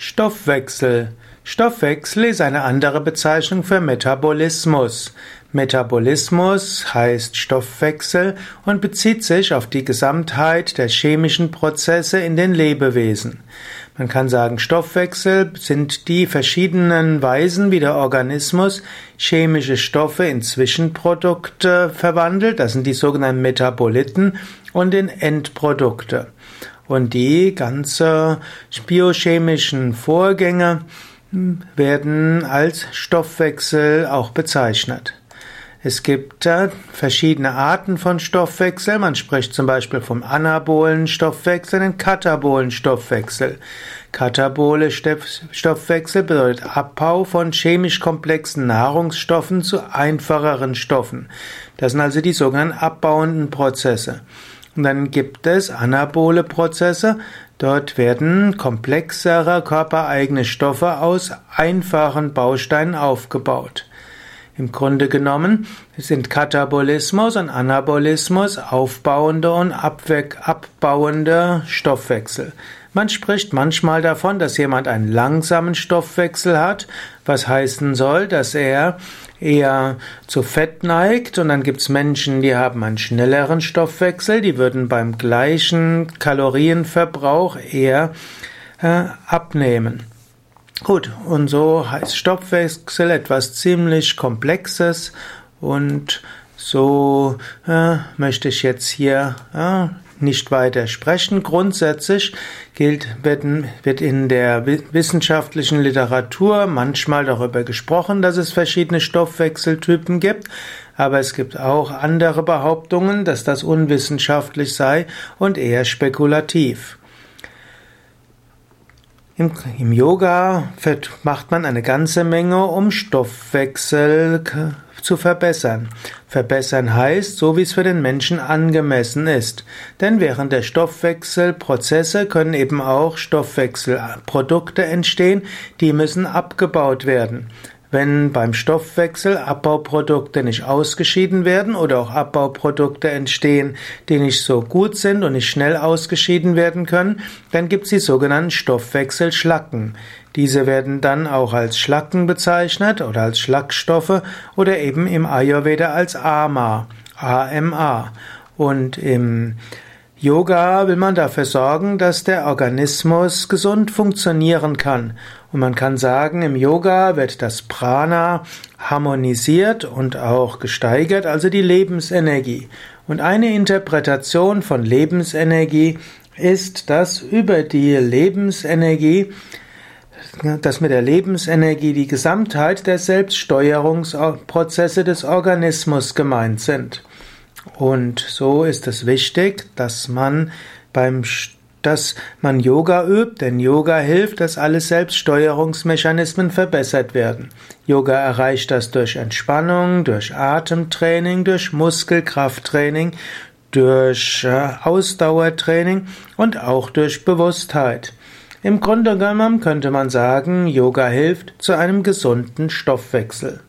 Stoffwechsel. Stoffwechsel ist eine andere Bezeichnung für Metabolismus. Metabolismus heißt Stoffwechsel und bezieht sich auf die Gesamtheit der chemischen Prozesse in den Lebewesen. Man kann sagen, Stoffwechsel sind die verschiedenen Weisen, wie der Organismus chemische Stoffe in Zwischenprodukte verwandelt. Das sind die sogenannten Metaboliten und in Endprodukte. Und die ganze biochemischen Vorgänge werden als Stoffwechsel auch bezeichnet. Es gibt äh, verschiedene Arten von Stoffwechsel. Man spricht zum Beispiel vom anabolen Stoffwechsel und katabolen Stoffwechsel. Katabole Stoffwechsel bedeutet Abbau von chemisch komplexen Nahrungsstoffen zu einfacheren Stoffen. Das sind also die sogenannten abbauenden Prozesse. Und dann gibt es anabole Prozesse. Dort werden komplexere körpereigene Stoffe aus einfachen Bausteinen aufgebaut. Im Grunde genommen sind Katabolismus und Anabolismus aufbauende und abbauende Stoffwechsel. Man spricht manchmal davon, dass jemand einen langsamen Stoffwechsel hat, was heißen soll, dass er eher zu Fett neigt. Und dann gibt es Menschen, die haben einen schnelleren Stoffwechsel, die würden beim gleichen Kalorienverbrauch eher äh, abnehmen. Gut, und so heißt Stoffwechsel etwas ziemlich Komplexes und so äh, möchte ich jetzt hier äh, nicht weiter sprechen. Grundsätzlich gilt, wird, wird in der wissenschaftlichen Literatur manchmal darüber gesprochen, dass es verschiedene Stoffwechseltypen gibt, aber es gibt auch andere Behauptungen, dass das unwissenschaftlich sei und eher spekulativ. Im, Im, Yoga macht man eine ganze Menge, um Stoffwechsel zu verbessern. Verbessern heißt, so wie es für den Menschen angemessen ist. Denn während der Stoffwechselprozesse können eben auch Stoffwechselprodukte entstehen, die müssen abgebaut werden. Wenn beim Stoffwechsel Abbauprodukte nicht ausgeschieden werden oder auch Abbauprodukte entstehen, die nicht so gut sind und nicht schnell ausgeschieden werden können, dann gibt es die sogenannten Stoffwechselschlacken. Diese werden dann auch als Schlacken bezeichnet oder als Schlackstoffe oder eben im Ayurveda als AMA, AMA. Und im Yoga will man dafür sorgen, dass der Organismus gesund funktionieren kann. Und man kann sagen, im Yoga wird das Prana harmonisiert und auch gesteigert, also die Lebensenergie. Und eine Interpretation von Lebensenergie ist, dass über die Lebensenergie, dass mit der Lebensenergie die Gesamtheit der Selbststeuerungsprozesse des Organismus gemeint sind. Und so ist es wichtig, dass man beim dass man Yoga übt, denn Yoga hilft, dass alle Selbststeuerungsmechanismen verbessert werden. Yoga erreicht das durch Entspannung, durch Atemtraining, durch Muskelkrafttraining, durch äh, Ausdauertraining und auch durch Bewusstheit. Im Grunde genommen könnte man sagen, Yoga hilft zu einem gesunden Stoffwechsel.